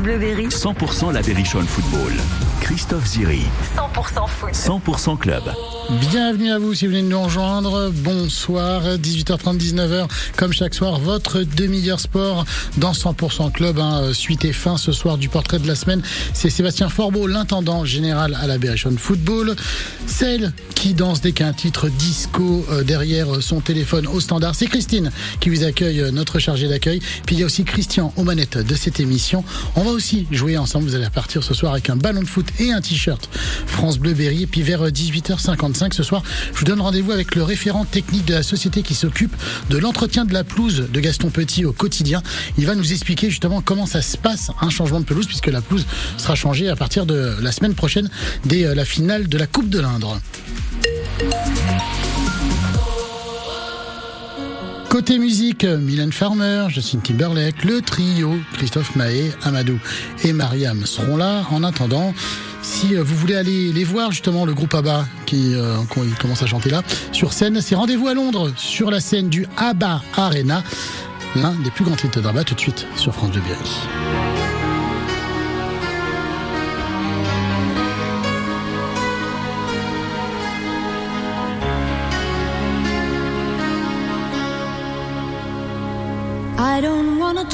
France Bleu Berry. 100% la Berrichonne Football. Christophe Ziri. 100% foot. 100% club. Bienvenue à vous si vous venez de nous rejoindre. Bonsoir, 18h30, 19h. Comme chaque soir, votre demi-heure sport dans 100% club. Hein. Suite et fin ce soir du portrait de la semaine. C'est Sébastien Forbeau, l'intendant général à la Berrichonne Football. Celle qui danse dès qu'un titre disco euh, derrière son téléphone au standard. C'est Christine qui vous accueille, euh, notre chargée d'accueil. Puis il y a aussi Christian aux manettes de cette émission. On va aussi jouer ensemble. Vous allez repartir ce soir avec un ballon de foot et un t-shirt France Bleu Berry. Et puis vers 18h55 ce soir, je vous donne rendez-vous avec le référent technique de la société qui s'occupe de l'entretien de la pelouse de Gaston Petit au quotidien. Il va nous expliquer justement comment ça se passe un changement de pelouse puisque la pelouse sera changée à partir de la semaine prochaine dès euh, la finale de la Coupe de l'Indre. Côté musique, Mylène Farmer, Justin Timberlake, le trio, Christophe Mahé, Amadou et Mariam seront là. En attendant, si vous voulez aller les voir, justement, le groupe ABBA qui euh, commence à chanter là, sur scène, c'est rendez-vous à Londres, sur la scène du ABBA Arena, l'un des plus grands titres d'ABBA, tout de suite sur France de Berry.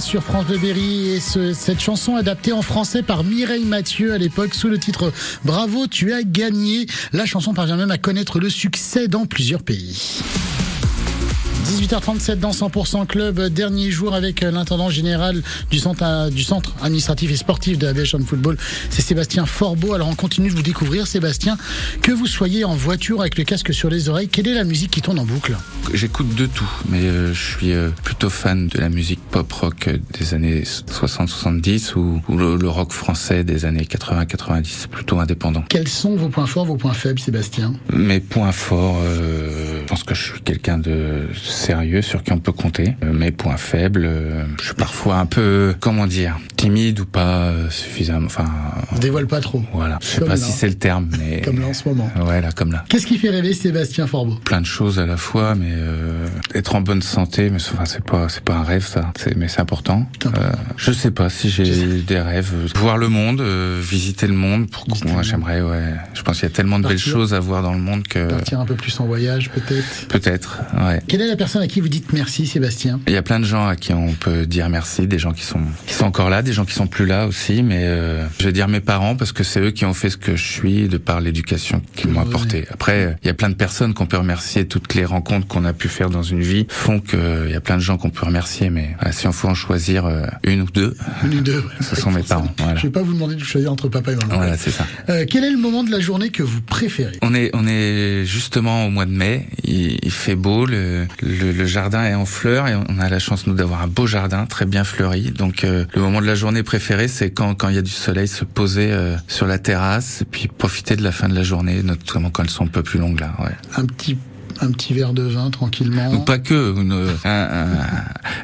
Sur France Bleu Berry et ce- cette chanson adaptée en français par Mireille Mathieu à l'époque sous le titre Bravo, tu as gagné. La chanson parvient même à connaître le succès dans plusieurs pays. 18h37 dans 100% Club, dernier jour avec l'intendant général du centre, du centre administratif et sportif de la Belgian Football, c'est Sébastien Forbeau. Alors on continue de vous découvrir. Sébastien, que vous soyez en voiture avec le casque sur les oreilles, quelle est la musique qui tourne en boucle? J'écoute de tout, mais euh, je suis euh, plutôt fan de la musique pop-rock euh, des années 60-70 ou, le, le rock français des années 80-90, plutôt indépendant. Quels sont vos points forts, vos points faibles Sébastien? Mes points forts, euh, je pense que je suis quelqu'un de sérieux sur qui on peut compter. Euh, Mes points faibles, euh, je suis parfois un peu, comment dire, timide ou pas euh, suffisamment. Enfin, On dévoile pas trop, voilà. Je sais Comme pas là. si c'est le terme, mais comme là en ce moment. ouais, là, comme là. Qu'est-ce qui fait rêver Sébastien Forbeau? Plein de choses à la fois, mais euh, être en bonne santé, mais enfin, c'est pas c'est pas un rêve ça, c'est, mais c'est important. Euh, je sais pas si j'ai des rêves, voir le monde, euh, visiter le monde. Pour moi, j'aimerais, ouais. Je pense qu'il y a tellement de belles choses à voir dans le monde que Partir un peu plus en voyage peut-être peut-être, ouais. Quelle est la personne à qui vous dites merci Sébastien Il y a plein de gens à qui on peut dire merci, des gens qui sont qui sont encore là, des gens qui sont plus là aussi, mais euh, je vais dire mes parents parce que c'est eux qui ont fait ce que je suis de par l'éducation qu'ils m'ont Ouais. apporté. Après, il y a plein de personnes qu'on peut remercier, toutes les rencontres qu'on a pu faire dans une vie font que il y a plein de gens qu'on peut remercier, mais voilà, si on faut en choisir euh, une ou deux, Une ou deux. ouais. ce sont mes parents. Voilà, Je vais pas vous demander de choisir entre papa et maman. voilà c'est ça. Euh, quel est le moment de la journée que vous préférez? On est, on est justement au mois de mai. Il, il fait beau, le, le, le jardin est en fleurs et on a la chance nous d'avoir un beau jardin très bien fleuri. Donc euh, le moment de la journée préféré, c'est quand quand il y a du soleil, se poser euh, sur la terrasse et puis profiter de la fin de la journée, notamment quand elles sont un peu plus longues là. Un petit verre de vin tranquillement. Ou pas que une, un, un,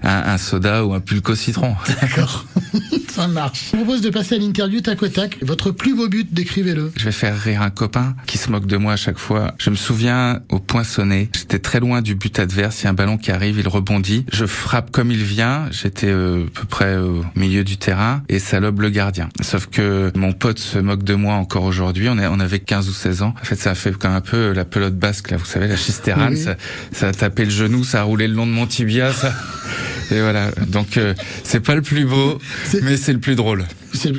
un, un soda ou un pulco citron. D'accord. Ça marche. Je vous propose de passer à l'interview tac au tac. Votre plus beau but, décrivez-le. Je vais faire rire un copain qui se moque de moi à chaque fois. Je me souviens au poinçonné, j'étais très loin du but adverse, il y a un ballon qui arrive, il rebondit, je frappe comme il vient, j'étais euh, à peu près au milieu du terrain et ça lobe le gardien. Sauf que mon pote se moque de moi encore aujourd'hui, on, on avait 15 ou 16 ans. En fait, ça a fait comme un peu la pelote basque, là, vous savez, la Oui. ça, ça a tapé le genou, ça a roulé le long de mon tibia, ça... Et voilà, donc euh, c'est pas le plus beau, mais c'est le plus drôle.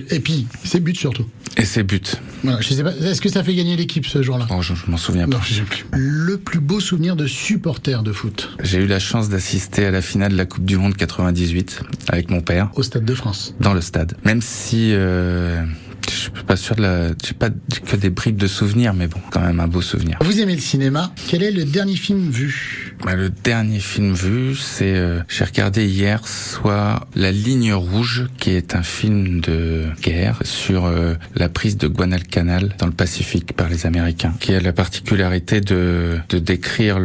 Et puis, c'est but surtout. Et c'est but. Voilà, je sais pas. Est-ce que ça fait gagner l'équipe ce jour-là? Bon, je, je m'en souviens pas. Non, je sais plus. Le plus beau souvenir de supporter de foot? J'ai eu la chance d'assister à la finale de la Coupe du Monde 98 avec mon père au Stade de France. dans le stade. Même si euh, je suis pas sûr de la, j'ai pas que des bribes de souvenirs, mais bon, quand même un beau souvenir. Vous aimez le cinéma Quel est le dernier film vu? Bah, le dernier film vu, c'est euh, j'ai regardé hier soir La Ligne Rouge, qui est un film de guerre sur euh, la prise de Guadalcanal dans le Pacifique par les Américains, qui a la particularité de de décrire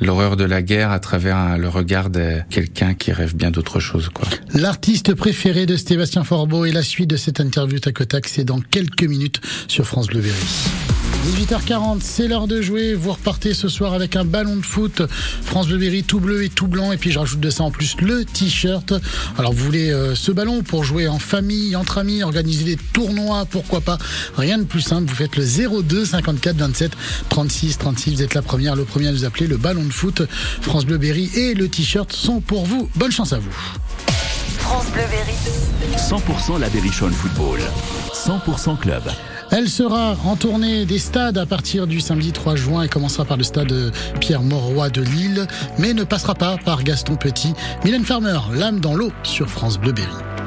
l'horreur de la guerre à travers le regard de quelqu'un qui rêve bien d'autre chose, quoi. L'artiste préféré de Sébastien Forbeau et la suite de cette interview tac, c'est dans quelques minutes sur France Bleu Berry. 18h40, c'est l'heure de jouer. Vous repartez ce soir avec un ballon de foot France Bleu Berry tout bleu et tout blanc. Et puis je rajoute de ça en plus le t-shirt. Alors vous voulez euh, ce ballon pour jouer en famille, entre amis, organiser des tournois, pourquoi pas? Rien de plus simple. Vous faites le 02 54 27 36 36. Vous êtes la première, le premier à nous appeler. Le ballon de foot France Bleu Berry et le t-shirt sont pour vous. Bonne chance à vous. France Bleu Berry. 100% la Berrichonne Football. 100% club. Elle sera en tournée des stades à partir du samedi 3 juin et commencera par le stade Pierre Mauroy de Lille, mais ne passera pas par Gaston Petit. Mylène Farmer, l'âme dans l'eau sur France Bleu Berry.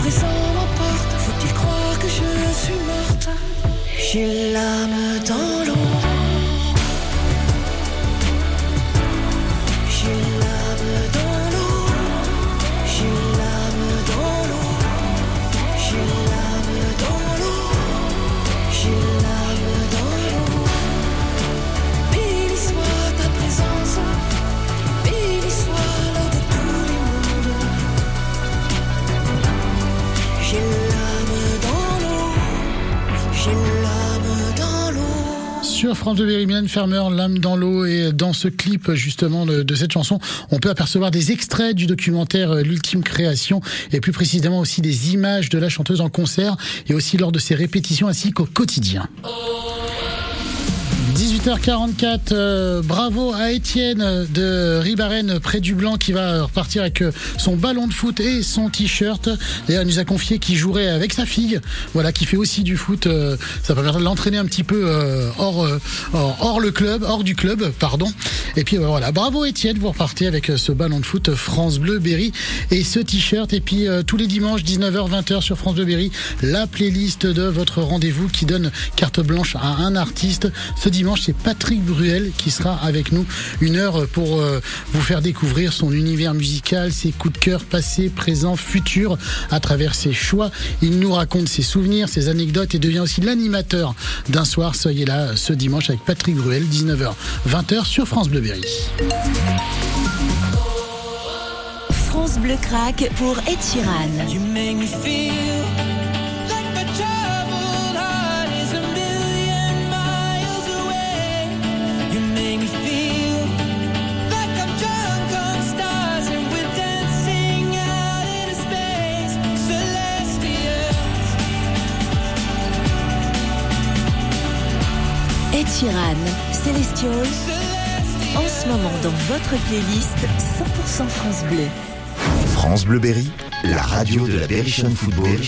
Présent m'emporte. Faut-il croire que je suis morte? J'ai l'âme dans France de Mylène Farmer, l'âme dans l'eau et dans ce clip justement de, cette chanson, on peut apercevoir des extraits du documentaire euh, L'ultime création et plus précisément aussi des images de la chanteuse en concert et aussi lors de ses répétitions ainsi qu'au quotidien. 18h44, euh, bravo à Étienne de Ribaren près du Blanc qui va repartir avec euh, son ballon de foot et son t-shirt. D'ailleurs, il nous a confié qu'il jouerait avec sa fille, voilà, qui fait aussi du foot. euh, ça permettra de l'entraîner un petit peu hors, hors, hors le club, hors du club, pardon. Et puis voilà, bravo Étienne, vous repartez avec ce ballon de foot France Bleu Berry et ce t-shirt. Et puis tous les dimanches 19h 20h sur France Bleu Berry, la playlist de votre rendez-vous qui donne carte blanche à un artiste. Ce dimanche, c'est Patrick Bruel qui sera avec nous une heure pour euh, vous faire découvrir son univers musical, ses coups de cœur passés, présents, futurs à travers ses choix. Il nous raconte ses souvenirs, ses anecdotes et devient aussi l'animateur d'un soir. Soyez là ce dimanche avec Patrick Bruel, 19h 20h sur France Bleu Berry. France Bleu Crack pour Ed Sheeran. You make me feel Ed Sheeran, Celestial, en ce moment dans votre playlist 100% France Bleu. France Bleu Berry, la radio de la Berrichon Football,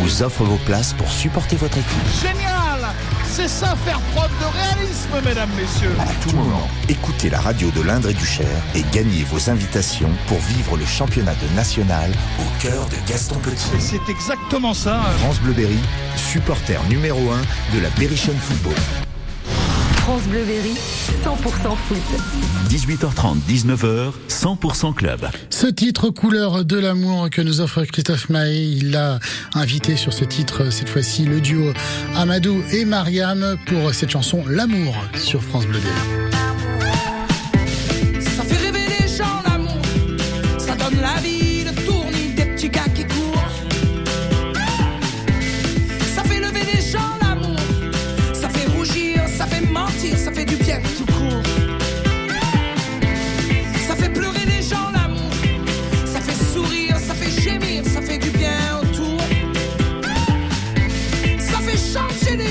vous offre vos places pour supporter votre équipe. Génial C'est ça faire preuve de réalisme, mesdames, messieurs À tout moment, écoutez la radio de l'Indre et du Cher et gagnez vos invitations pour vivre le championnat de national au cœur de Gaston Petit. C'est exactement ça. France Bleu Berry, supporter numéro 1 de la Berrichon Football. France Bleu Berry, 100% foot. 18h30, 19h, 100% club. Ce titre couleur de l'amour que nous offre Christophe Maé, il a invité sur ce titre cette fois-ci le duo Amadou et Mariam pour cette chanson L'amour sur France Bleu Berry. Ça fait rêver les gens l'amour, ça donne la vie, le tournis des petits gars qui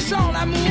gens l'amour,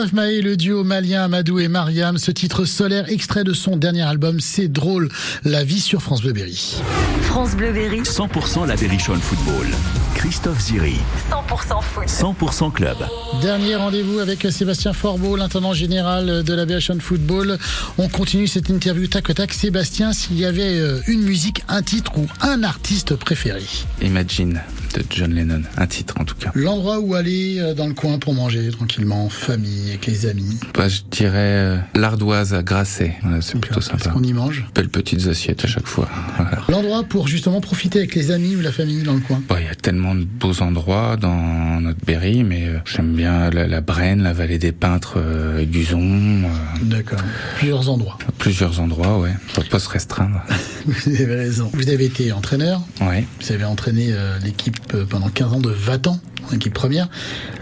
Christophe Maé, le duo malien Amadou et Mariam, ce titre solaire extrait de son dernier album C'est drôle, la vie sur France Bleu Berry. France Bleu Berry, 100% la Berrichonne Football. Christophe Ziri, 100% foot. 100% club. Dernier rendez-vous avec Sébastien Forbeau, l'intendant général de la Berrichonne Football. On continue cette interview tac au tac. Sébastien, s'il y avait euh, une musique, un titre ou un artiste préféré? Imagine de John Lennon, un titre en tout cas. L'endroit où aller euh, dans le coin pour manger tranquillement, famille, avec les amis? Bah, je dirais euh, l'ardoise à Grasset. Voilà, c'est plutôt Qu'est-ce sympa. qu'on y mange? Belles petites assiettes à chaque fois. Voilà. L'endroit pour justement profiter avec les amis ou la famille dans le coin? Bon, Il y a tellement de beaux endroits dans notre Berry, mais euh, j'aime bien la, la Brenne, la vallée des peintres, euh, Guzon, euh, D'accord. Plusieurs endroits. plusieurs endroits, ouais. Faut pas se restreindre. Vous avez raison. Vous avez été entraîneur. Ouais. Vous avez entraîné euh, l'équipe pendant 15 ans de Vatan, en équipe première.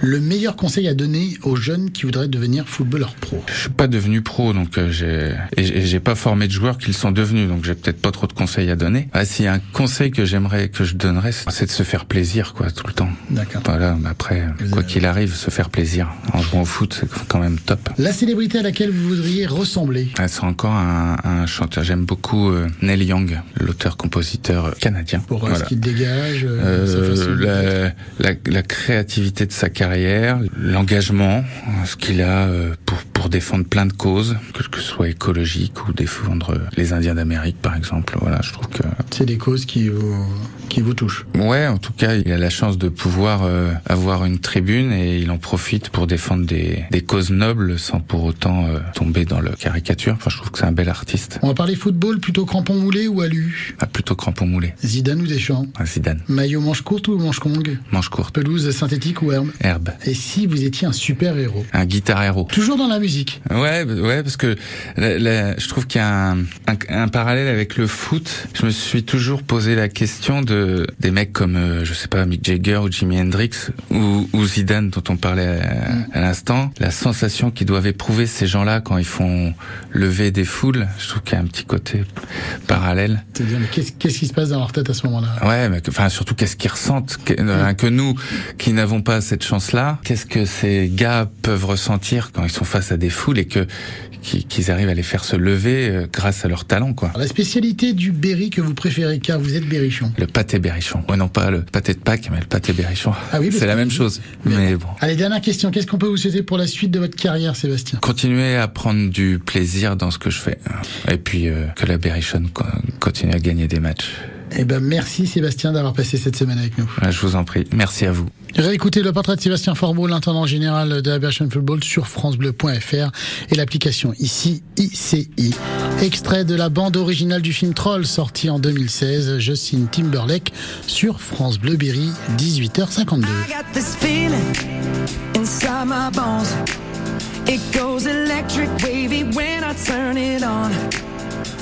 Le meilleur conseil à donner aux jeunes qui voudraient devenir footballeur pro. Je suis pas devenu pro, donc euh, j'ai et j'ai- pas formé de joueurs qui le sont devenus, donc j'ai peut-être pas trop de conseils à donner. Ah, s'il y a un conseil que j'aimerais que je donnerais, c'est de se faire plaisir, quoi, tout le temps. D'accord. Voilà. mais Après, Vous quoi avez- qu'il arrive, se faire plaisir en jouant au foot, c'est quand même top. La célébrité à laquelle vous voudriez ressembler? Ah, C'est encore un, un chanteur. J'aime beaucoup euh, Neil Young, l'auteur-compositeur canadien. Pour euh, Voilà. ce qu'il dégage, euh, Euh, la, la, la créativité de sa carrière, l'engagement, ce qu'il a euh, pour, pour défendre plein de causes, que, que ce soit écologique ou défendre les Indiens d'Amérique, par exemple. Voilà, je trouve que C'est des causes qui vous, qui vous touchent. Ouais, en tout cas, il a la chance de pouvoir euh, avoir une tribune et il en profite pour défendre des, des causes nobles sans pour autant euh, tomber dans le caricature. Enfin, je trouve que c'est un bel artiste. On va parler football, plutôt crampon moulé ou alu? Ah, plutôt crampon moulé. Zidane ou Deschamps? Ah, Zidane. Maillot manche courte ou manche longue? Manche courte. Pelouse synthétique ou herbe? Herbe. Et si vous étiez un super-héros? Un guitar héros. Toujours dans la musique. Ouais, ouais, parce que la- la- je trouve qu'il y a un, un, un parallèle avec le foot. Je me suis toujours posé la question de des mecs comme euh, je sais pas Mick Jagger ou Jimi Hendrix ou, ou Zidane dont on parlait à, à l'instant. La sensation qu'ils doivent éprouver ces gens-là quand ils font lever des foules. Je trouve qu'il y a un petit côté parallèle. C'est-à-dire, mais qu'est-ce qui se passe dans leur tête à ce moment-là? Ouais, mais que- enfin surtout qu'est-ce qu'ils ressentent que, euh, que nous qui n'avons pas cette chance-là, qu'est-ce que ces gars peuvent ressentir quand ils sont face à des foules et que qui- qu'ils arrivent à les faire se lever euh, grâce à leur talent, quoi. La spécialité du Berry que vous préférez, car vous êtes berrichon. Le pâté berrichon. Ouais, non pas le pâté de Pâques, mais le pâté berrichon. Ah oui, c'est la même chose. Mais bon. Allez, dernière question. Qu'est-ce qu'on peut vous souhaiter pour la suite de votre carrière, Sébastien? Continuer à prendre du plaisir dans ce que je fais. Et puis euh, que la berrichonne co- continue à gagner des matchs. Eh ben, merci Sébastien d'avoir passé cette semaine avec nous. Je vous en prie. Merci à vous. Réécoutez le portrait de Sébastien Forbeau, l'intendant général de la Berchen Football sur francebleu.fr et l'application ici ICI. Extrait de la bande originale du film Troll sorti en 2016, Justin Timberlake sur France Bleu Berry, 18h52. I got this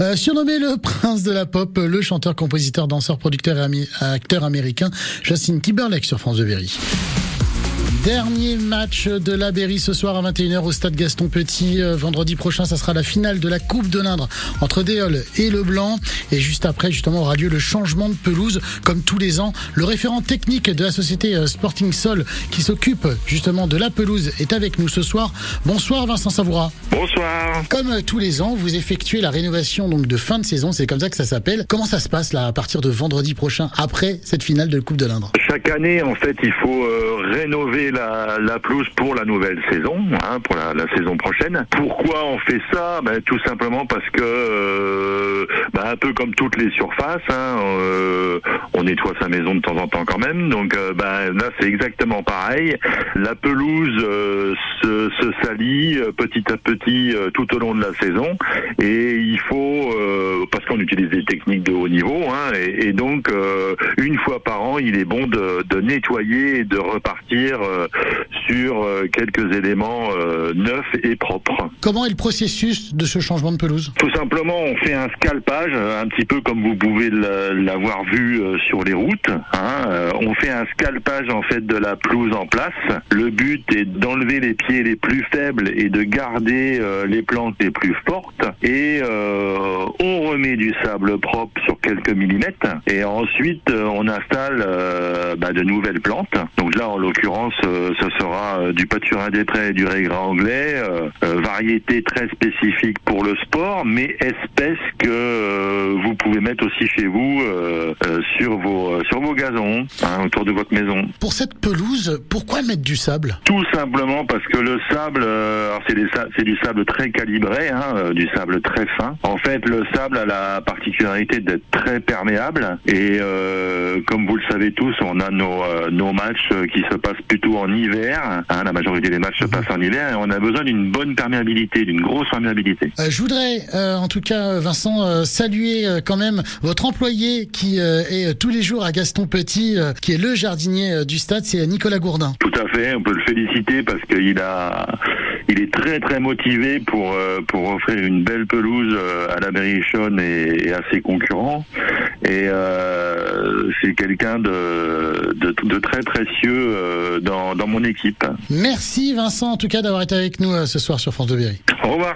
Euh, surnommé le prince de la pop, le chanteur, compositeur, danseur, producteur et acteur américain, Justin Timberlake sur France de Berry. Dernier match de la Berry ce soir à 21h au stade Gaston Petit. Euh, vendredi prochain, ça sera la finale de la Coupe de l'Indre entre Déol et Leblanc. Et juste après, justement, aura lieu le changement de pelouse. Comme tous les ans, le référent technique de la société euh, Sporting Sol qui s'occupe justement de la pelouse est avec nous ce soir. Bonsoir Vincent Savoura. Bonsoir. Comme euh, tous les ans, vous effectuez la rénovation donc de fin de saison, c'est comme ça que ça s'appelle. Comment ça se passe là à partir de vendredi prochain, après cette finale de Coupe de l'Indre? Chaque année, en fait, il faut euh, rénover la, pelouse pour la nouvelle saison, hein, pour la, saison prochaine. Pourquoi on fait ça? Ben, Tout simplement parce que, euh, ben, un peu comme toutes les surfaces, hein, euh, on nettoie sa maison de temps en temps quand même. Donc euh, ben, là, c'est exactement pareil. La pelouse se, salit petit à petit tout au long de la saison, et il faut, parce qu'on utilise des techniques de haut niveau, hein, et, donc une fois par an, il est bon de, de nettoyer et de repartir sur euh, quelques éléments euh, neufs et propres. Comment est le processus de ce changement de pelouse? Tout simplement, on fait un scalpage, euh, un petit peu comme vous pouvez l'avoir vu sur les routes. hein. On fait un scalpage en fait de la pelouse en place. Le but est d'enlever les pieds les plus faibles et de garder les plantes les plus fortes. Et euh, on remet du sable propre sur quelques millimètres. Et ensuite, on installe euh, bah, de nouvelles plantes. Donc là, en l'occurrence, ce sera euh, du pâturin des prés et du régras anglais, euh, euh, variété très spécifique pour le sport, mais espèce que euh, vous pouvez mettre aussi chez vous euh, euh, sur vos euh, sur vos gazons hein, autour de votre maison. Pour cette pelouse, pourquoi mettre du sable? Tout simplement parce que le sable, euh, c'est du sable très calibré, hein, euh, du sable très fin. En fait, le sable a la particularité d'être très perméable et euh, comme vous le savez tous, on a nos euh, nos matchs euh, qui se passent plutôt en hiver. hein, la majorité des matchs se passent en hiver et on a besoin d'une bonne perméabilité, d'une grosse perméabilité. Euh, Je voudrais, euh, en tout cas, Vincent, euh, saluer euh, quand même votre employé qui euh, est tous les jours à Gaston Petit, euh, qui est le jardinier du stade, c'est Nicolas Gourdin. Tout à fait, on peut le féliciter parce qu'il a, il est très très motivé pour euh, pour offrir une belle pelouse euh, à la Berrichonne et, et à ses concurrents. Et euh, c'est quelqu'un de, de de très précieux dans dans mon équipe. Merci Vincent, en tout cas, d'avoir été avec nous ce soir sur France de Berry. Au revoir.